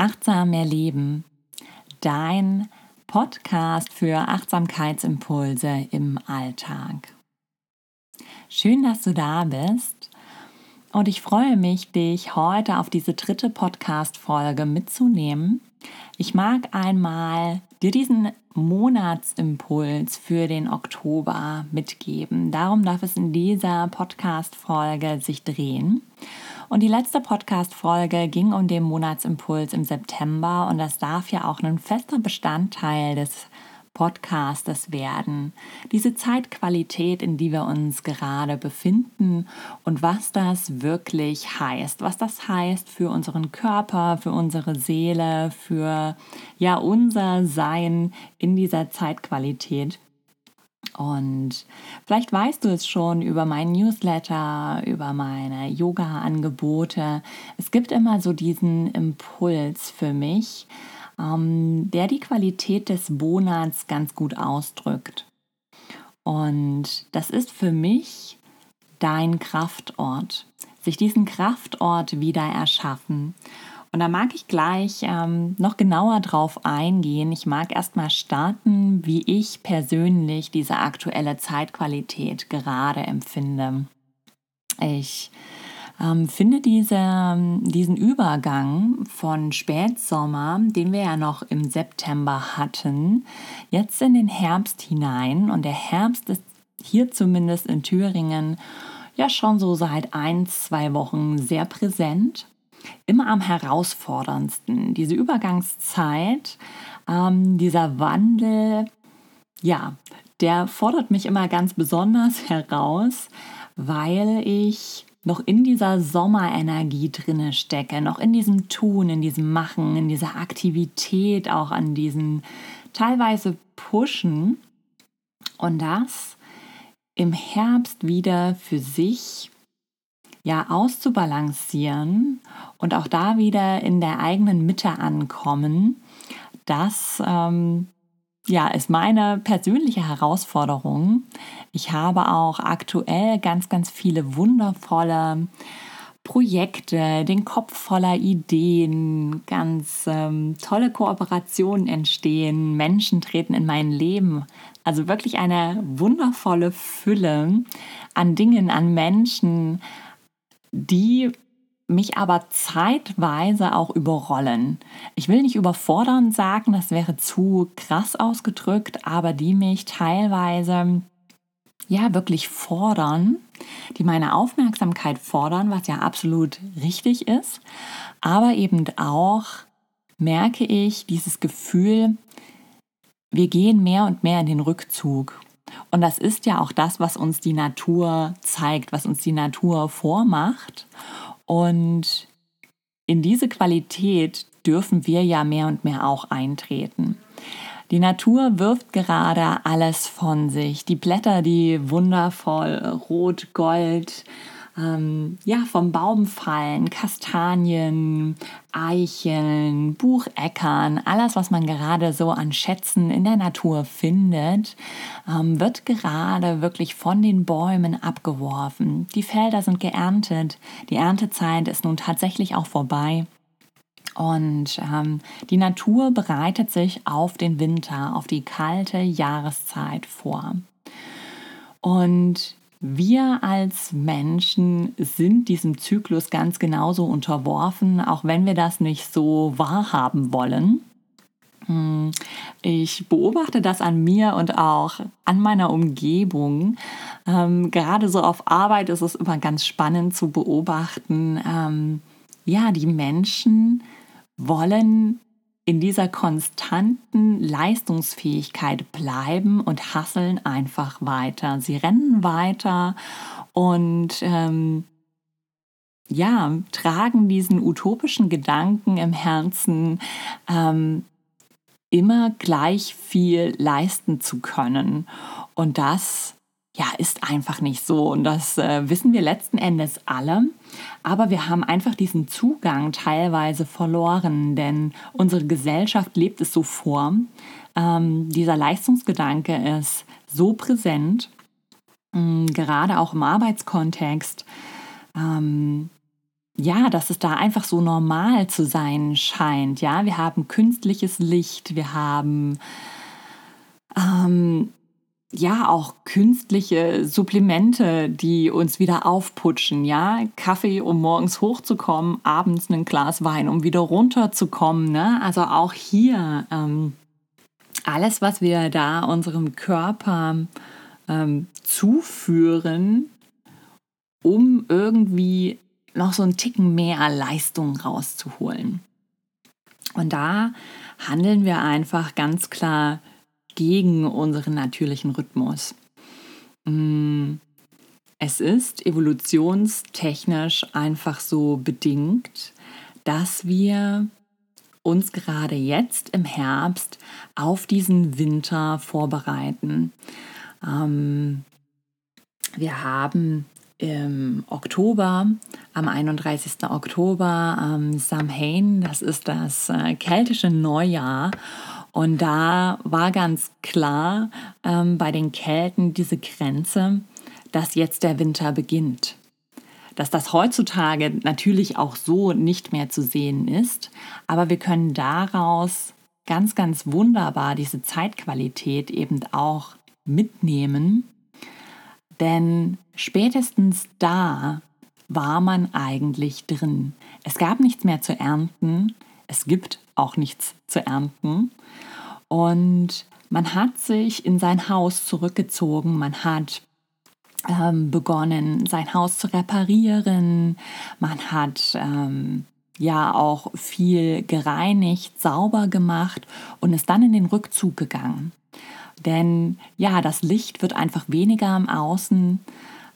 Achtsam erleben, dein Podcast für Achtsamkeitsimpulse im Alltag. Schön, dass du da bist und ich freue mich, dich heute auf diese dritte Podcast-Folge mitzunehmen. Ich mag einmal dir diesen Monatsimpuls für den Oktober mitgeben. Darum darf es in dieser Podcast-Folge sich drehen. Und die letzte Podcast-Folge ging um den Monatsimpuls im September und das darf ja auch ein fester Bestandteil des Podcastes werden. Diese Zeitqualität, in die wir uns gerade befinden und was das wirklich heißt. Was das heißt für unseren Körper, für unsere Seele, für ja unser Sein in dieser Zeitqualität. Und vielleicht weißt du es schon über meinen Newsletter, über meine Yoga-Angebote. Es gibt immer so diesen Impuls für mich, ähm, der die Qualität des Monats ganz gut ausdrückt. Und das ist für mich dein Kraftort. Sich diesen Kraftort wieder erschaffen. Und da mag ich gleich ähm, noch genauer drauf eingehen. Ich mag erstmal starten, wie ich persönlich diese aktuelle Zeitqualität gerade empfinde. Ich ähm, finde diese, diesen Übergang von Spätsommer, den wir ja noch im September hatten, jetzt in den Herbst hinein. Und der Herbst ist hier zumindest in Thüringen ja schon so seit ein, zwei Wochen sehr präsent immer am herausforderndsten. Diese Übergangszeit, ähm, dieser Wandel, ja, der fordert mich immer ganz besonders heraus, weil ich noch in dieser Sommerenergie drinne stecke, noch in diesem Tun, in diesem Machen, in dieser Aktivität, auch an diesen teilweise Pushen und das im Herbst wieder für sich ja auszubalancieren und auch da wieder in der eigenen Mitte ankommen, das ähm, ja, ist meine persönliche Herausforderung. Ich habe auch aktuell ganz, ganz viele wundervolle Projekte, den Kopf voller Ideen, ganz ähm, tolle Kooperationen entstehen, Menschen treten in mein Leben. Also wirklich eine wundervolle Fülle an Dingen, an Menschen, die mich aber zeitweise auch überrollen. Ich will nicht überfordern sagen, das wäre zu krass ausgedrückt, aber die mich teilweise ja wirklich fordern, die meine Aufmerksamkeit fordern, was ja absolut richtig ist, aber eben auch merke ich dieses Gefühl, wir gehen mehr und mehr in den Rückzug. Und das ist ja auch das, was uns die Natur zeigt, was uns die Natur vormacht. Und in diese Qualität dürfen wir ja mehr und mehr auch eintreten. Die Natur wirft gerade alles von sich. Die Blätter, die wundervoll rot, gold, ähm, ja, vom Baum fallen, Kastanien, Eicheln, Bucheckern, alles, was man gerade so an Schätzen in der Natur findet, ähm, wird gerade wirklich von den Bäumen abgeworfen. Die Felder sind geerntet, die Erntezeit ist nun tatsächlich auch vorbei. Und ähm, die Natur bereitet sich auf den Winter, auf die kalte Jahreszeit vor. Und wir als Menschen sind diesem Zyklus ganz genauso unterworfen, auch wenn wir das nicht so wahrhaben wollen. Hm, ich beobachte das an mir und auch an meiner Umgebung. Ähm, gerade so auf Arbeit ist es immer ganz spannend zu beobachten. Ähm, ja, die Menschen wollen in dieser konstanten Leistungsfähigkeit bleiben und hasseln einfach weiter. Sie rennen weiter und ähm, ja, tragen diesen utopischen Gedanken im Herzen, ähm, immer gleich viel leisten zu können. Und das ja, ist einfach nicht so. Und das äh, wissen wir letzten Endes alle. Aber wir haben einfach diesen Zugang teilweise verloren, denn unsere Gesellschaft lebt es so vor. Ähm, dieser Leistungsgedanke ist so präsent, mh, mm, gerade auch im Arbeitskontext. Ähm, ja, dass es da einfach so normal zu sein scheint. Ja, wir haben künstliches Licht, wir haben ähm, ja auch künstliche Supplemente, die uns wieder aufputschen. Ja, Kaffee, um morgens hochzukommen, abends ein Glas Wein, um wieder runterzukommen. Ne? Also auch hier ähm, alles, was wir da unserem Körper ähm, zuführen, um irgendwie noch so einen Ticken mehr Leistung rauszuholen. Und da handeln wir einfach ganz klar gegen unseren natürlichen Rhythmus. Mm, es ist evolutionstechnisch einfach so bedingt, dass wir uns gerade jetzt im Herbst auf diesen Winter vorbereiten. Ähm, wir haben im Oktober, am 31. Oktober, ähm, Samhain, das ist das äh, keltische Neujahr. Und da war ganz klar ähm, bei den Kelten diese Grenze, dass jetzt der Winter beginnt. Dass das heutzutage natürlich auch so nicht mehr zu sehen ist, aber wir können daraus ganz, ganz wunderbar diese Zeitqualität eben auch mitnehmen denn spätestens da war man eigentlich drin. Es gab nichts mehr zu ernten, es gibt auch nichts zu ernten. Und man hat sich in sein Haus zurückgezogen, man hat ähm, begonnen, sein Haus zu reparieren, man hat ähm, ja auch viel gereinigt, sauber gemacht und ist dann in den Rückzug gegangen. Denn ja, das Licht wird einfach weniger im Außen.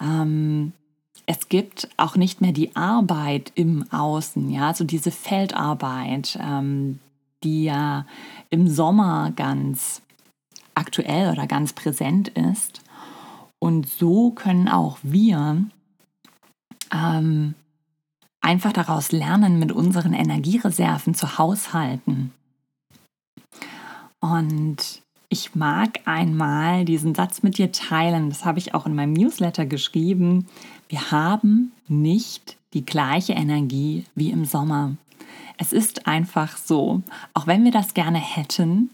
Ähm, es gibt auch nicht mehr die Arbeit im Außen, ja, also diese Feldarbeit, ähm, die ja im Sommer ganz aktuell oder ganz präsent ist. Und so können auch wir ähm, einfach daraus lernen, mit unseren Energiereserven zu haushalten. Und ich mag einmal diesen Satz mit dir teilen. Das habe ich auch in meinem Newsletter geschrieben. Wir haben nicht die gleiche Energie wie im Sommer. Es ist einfach so, auch wenn wir das gerne hätten,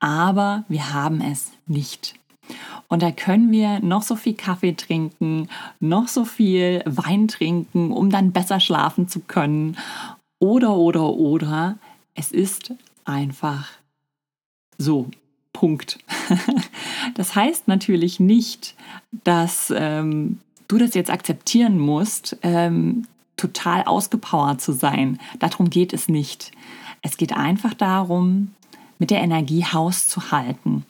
aber wir haben es nicht. Und da können wir noch so viel Kaffee trinken, noch so viel Wein trinken, um dann besser schlafen zu können. Oder, oder, oder. Es ist einfach so. Punkt. Das heißt natürlich nicht, dass ähm, du das jetzt akzeptieren musst, ähm, total ausgepowert zu sein. Darum geht es nicht. Es geht einfach darum, mit der Energie Haus zu halten.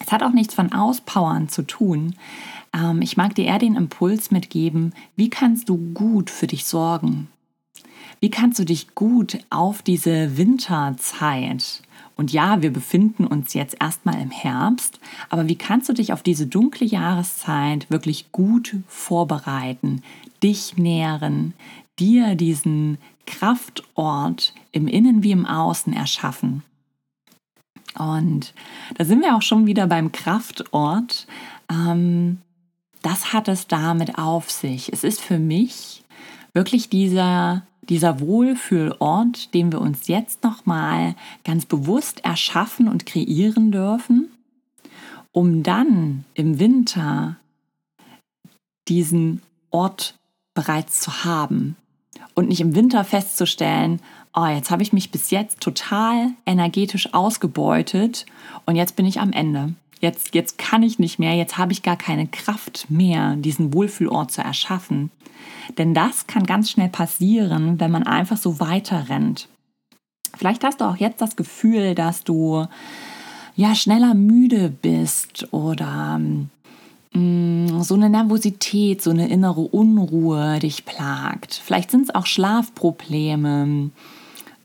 Es hat auch nichts von Auspowern zu tun. Ähm, ich mag dir eher den Impuls mitgeben, wie kannst du gut für dich sorgen? Wie kannst du dich gut auf diese Winterzeit und ja, wir befinden uns jetzt erstmal im Herbst, aber wie kannst du dich auf diese dunkle Jahreszeit wirklich gut vorbereiten, dich nähren, dir diesen Kraftort im Innen wie im Außen erschaffen? Und da sind wir auch schon wieder beim Kraftort. Ähm, das hat es damit auf sich. Es ist für mich wirklich dieser dieser Wohlfühlort, den wir uns jetzt nochmal ganz bewusst erschaffen und kreieren dürfen, um dann im Winter diesen Ort bereits zu haben und nicht im Winter festzustellen, oh, jetzt habe ich mich bis jetzt total energetisch ausgebeutet und jetzt bin ich am Ende. Jetzt, jetzt kann ich nicht mehr, jetzt habe ich gar keine Kraft mehr, diesen Wohlfühlort zu erschaffen. Denn das kann ganz schnell passieren, wenn man einfach so weiter rennt. Vielleicht hast du auch jetzt das Gefühl, dass du ja schneller müde bist oder mm, so eine Nervosität, so eine innere Unruhe dich plagt. Vielleicht sind es auch Schlafprobleme.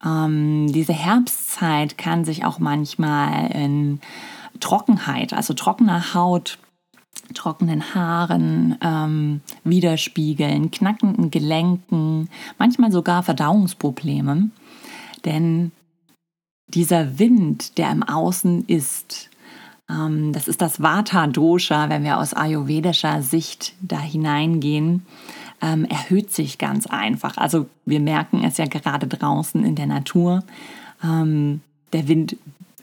Ähm, diese Herbstzeit kann sich auch manchmal in Trockenheit, also trockener Haut trockenen Haaren ähm, widerspiegeln, knackenden Gelenken, manchmal sogar Verdauungsprobleme. Denn dieser Wind, der im Außen ist, ähm, das ist das Vata-Dosha, wenn wir aus ayurvedischer Sicht da hineingehen. ähm, erhöht sich ganz einfach. Also wir merken es ja gerade draußen in der Natur. Ähm, der Wind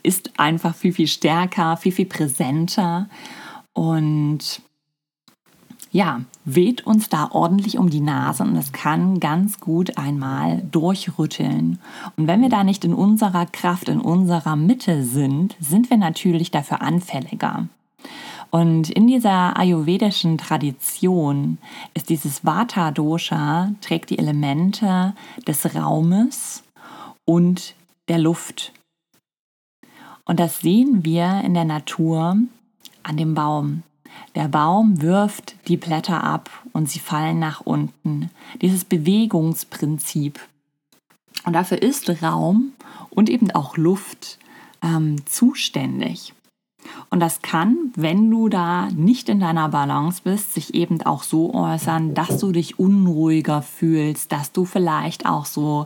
ist einfach viel, viel stärker, viel, viel präsenter und ja, weht uns da ordentlich um die Nase und es kann ganz gut einmal durchrütteln. Und wenn wir da nicht in unserer Kraft, in unserer Mitte sind, sind wir natürlich dafür anfälliger. Und in dieser ayurvedischen Tradition ist dieses Vata-Dosha, trägt die Elemente des Raumes und der Luft. Und das sehen wir in der Natur an dem Baum. Der Baum wirft die Blätter ab und sie fallen nach unten. Dieses Bewegungsprinzip. Und dafür ist Raum und eben auch Luft ähm, zuständig. Und das kann, wenn du da nicht in deiner Balance bist, sich eben auch so äußern, dass du dich unruhiger fühlst, dass du vielleicht auch so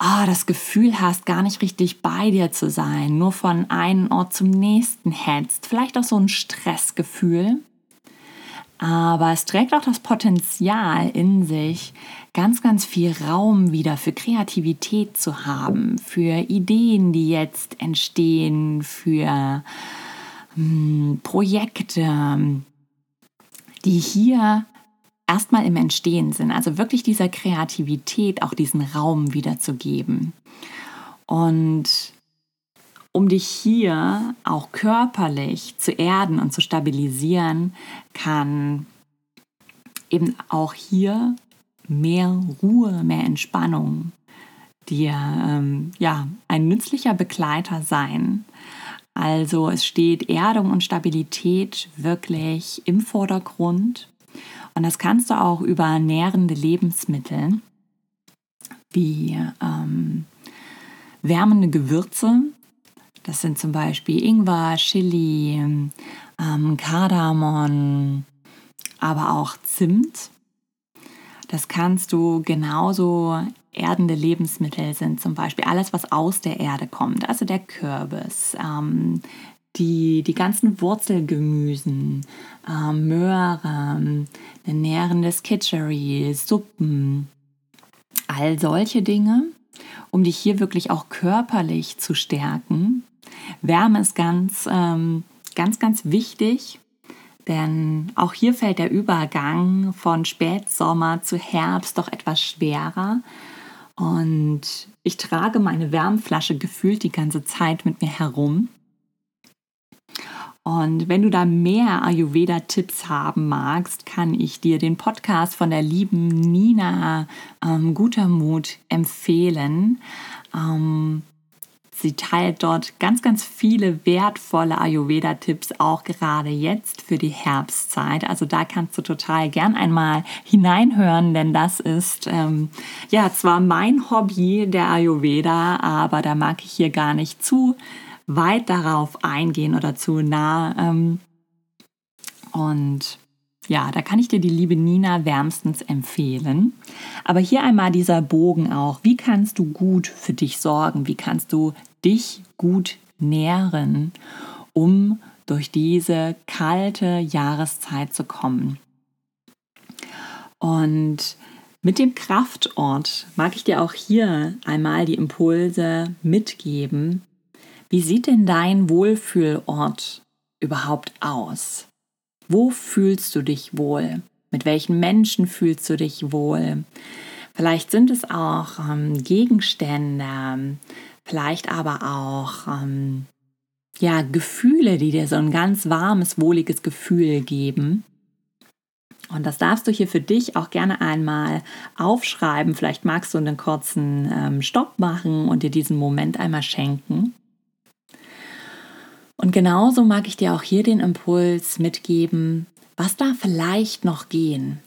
ah, das Gefühl hast, gar nicht richtig bei dir zu sein, nur von einem Ort zum nächsten hetzt, vielleicht auch so ein Stressgefühl. Aber es trägt auch das Potenzial in sich, ganz, ganz viel Raum wieder für Kreativität zu haben, für Ideen, die jetzt entstehen, für hm, Projekte, die hier erstmal im Entstehen sind. Also wirklich dieser Kreativität auch diesen Raum wiederzugeben. Und um dich hier auch körperlich zu erden und zu stabilisieren, kann eben auch hier mehr Ruhe, mehr Entspannung dir ähm, ja ein nützlicher Begleiter sein. Also es steht Erdung und Stabilität wirklich im Vordergrund und das kannst du auch über nährende Lebensmittel wie ähm, wärmende Gewürze. Das sind zum Beispiel Ingwer, Chili, ähm, Kardamom, aber auch Zimt. Das kannst du genauso erdende Lebensmittel sind zum Beispiel alles, was aus der Erde kommt, also der Kürbis, ähm, die, die ganzen Wurzelgemüsen, äh, Möhren, nährendes Kitchery, Suppen, all solche Dinge, um dich hier wirklich auch körperlich zu stärken. Wärme ist ganz, ähm, ganz, ganz wichtig, denn auch hier fällt der Übergang von Spätsommer zu Herbst doch etwas schwerer. Und ich trage meine Wärmflasche gefühlt die ganze Zeit mit mir herum. Und wenn du da mehr Ayurveda-Tipps haben magst, kann ich dir den Podcast von der lieben Nina ähm, Gutermut empfehlen. Ähm, sie teilt dort ganz, ganz viele wertvolle Ayurveda-Tipps, auch gerade jetzt für die Herbstzeit. Also da kannst du total gern einmal hineinhören, denn das ist ähm, ja zwar mein Hobby der Ayurveda, aber da mag ich hier gar nicht zu weit darauf eingehen oder zu nah. Ähm, und ja, da kann ich dir die liebe Nina wärmstens empfehlen. Aber hier einmal dieser Bogen auch. Wie kannst du gut für dich sorgen? Wie kannst du dich gut nähren, um durch diese kalte Jahreszeit zu kommen? Und mit dem Kraftort mag ich dir auch hier einmal die Impulse mitgeben, wie sieht denn dein Wohlfühlort überhaupt aus? Wo fühlst du dich wohl? Mit welchen Menschen fühlst du dich wohl? Vielleicht sind es auch ähm, Gegenstände, vielleicht aber auch ähm, ja, Gefühle, die dir so ein ganz warmes, wohliges Gefühl geben. Und das darfst du hier für dich auch gerne einmal aufschreiben. Vielleicht magst du einen kurzen ähm, Stopp machen und dir diesen Moment einmal schenken. Und genauso mag ich dir auch hier den Impuls mitgeben, was darf vielleicht noch gehen?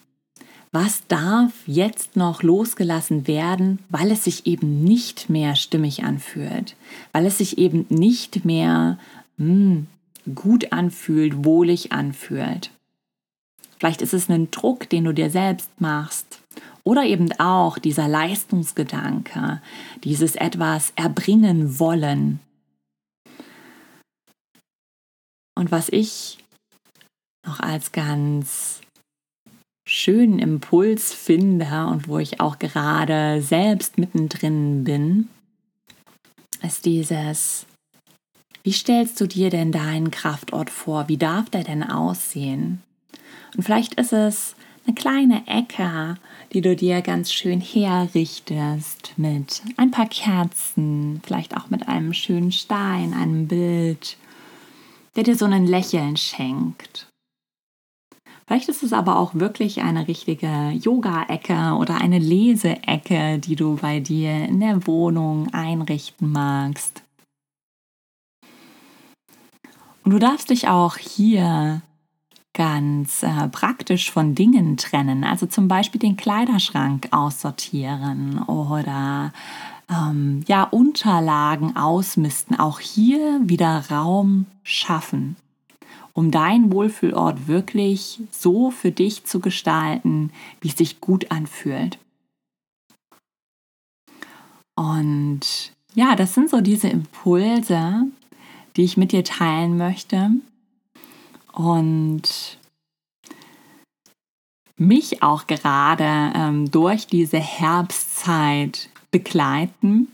Was darf jetzt noch losgelassen werden, weil es sich eben nicht mehr stimmig anfühlt, weil es sich eben nicht mehr mh, hm, gut anfühlt, wohlig anfühlt. Vielleicht ist es ein Druck, den du dir selbst machst. Oder eben auch dieser Leistungsgedanke, dieses etwas erbringen wollen, und was ich noch als ganz schönen Impuls finde und wo ich auch gerade selbst mittendrin bin, ist dieses, wie stellst du dir denn deinen Kraftort vor? Wie darf der denn aussehen? Und vielleicht ist es eine kleine Ecke, die du dir ganz schön herrichtest mit ein paar Kerzen, vielleicht auch mit einem schönen Stein, einem Bild, der dir so ein Lächeln schenkt. Vielleicht ist es aber auch wirklich eine richtige Yoga-Ecke oder eine Leseecke, die du bei dir in der Wohnung einrichten magst. Und du darfst dich auch hier ganz äh, praktisch von Dingen trennen. Also zum Beispiel den Kleiderschrank aussortieren oder ähm, ja, Unterlagen ausmisten. Auch hier wieder Raum schaffen, um deinen Wohlfühlort wirklich so für dich zu gestalten, wie es sich gut anfühlt. Und ja, das sind so diese Impulse, die ich mit dir teilen möchte und mich auch gerade ähm, durch diese Herbstzeit begleiten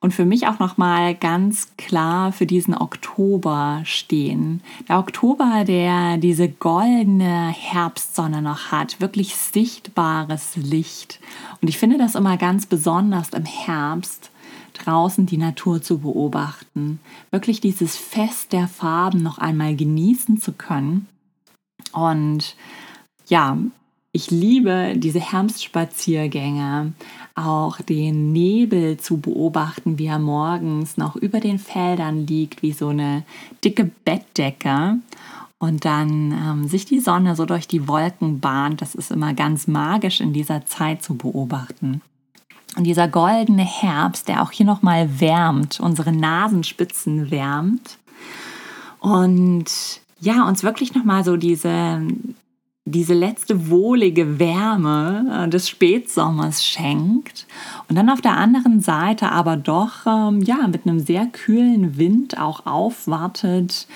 und für mich auch noch mal ganz klar für diesen Oktober stehen. Der Oktober, der diese goldene Herbstsonne noch hat, wirklich sichtbares Licht. Und ich finde das immer ganz besonders im Herbst, draußen die Natur zu beobachten, wirklich dieses Fest der Farben noch einmal genießen zu können. Und ja, ich liebe diese Herbstspaziergänge, auch den Nebel zu beobachten, wie er morgens noch über den Feldern liegt, wie so eine dicke Bettdecke. Und dann ähm, sich die Sonne so durch die Wolken bahnt. Das ist immer ganz magisch in dieser Zeit zu beobachten. Und dieser goldene Herbst, der auch hier nochmal wärmt, unsere Nasenspitzen wärmt. Und ja, uns wirklich nochmal so diese, diese letzte wohlige Wärme äh, des Spätsommers schenkt. Und dann auf der anderen Seite aber doch ähm, ja, mit einem sehr kühlen Wind auch aufwartet.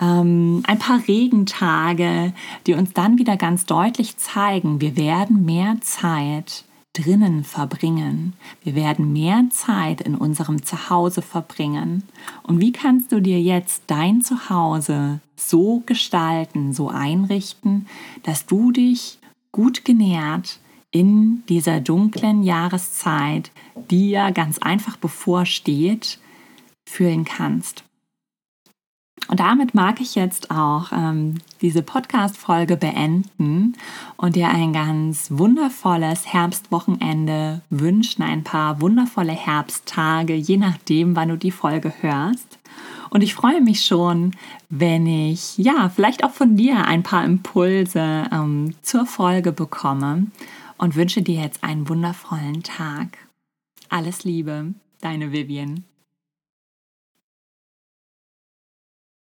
Ähm, ein paar Regentage, die uns dann wieder ganz deutlich zeigen, wir werden mehr Zeit drinnen verbringen. Wir werden mehr Zeit in unserem Zuhause verbringen. Und wie kannst du dir jetzt dein Zuhause so gestalten, so einrichten, dass du dich gut genährt in dieser dunklen Jahreszeit, die ja ganz einfach bevorsteht, fühlen kannst? Und damit mag ich jetzt auch ähm, diese Podcast-Folge beenden und dir ein ganz wundervolles Herbstwochenende wünschen, ein paar wundervolle Herbsttage, je nachdem, wann du die Folge hörst. Und ich freue mich schon, wenn ich ja vielleicht auch von dir ein paar Impulse ähm, zur Folge bekomme und wünsche dir jetzt einen wundervollen Tag. Alles Liebe, deine Vivian.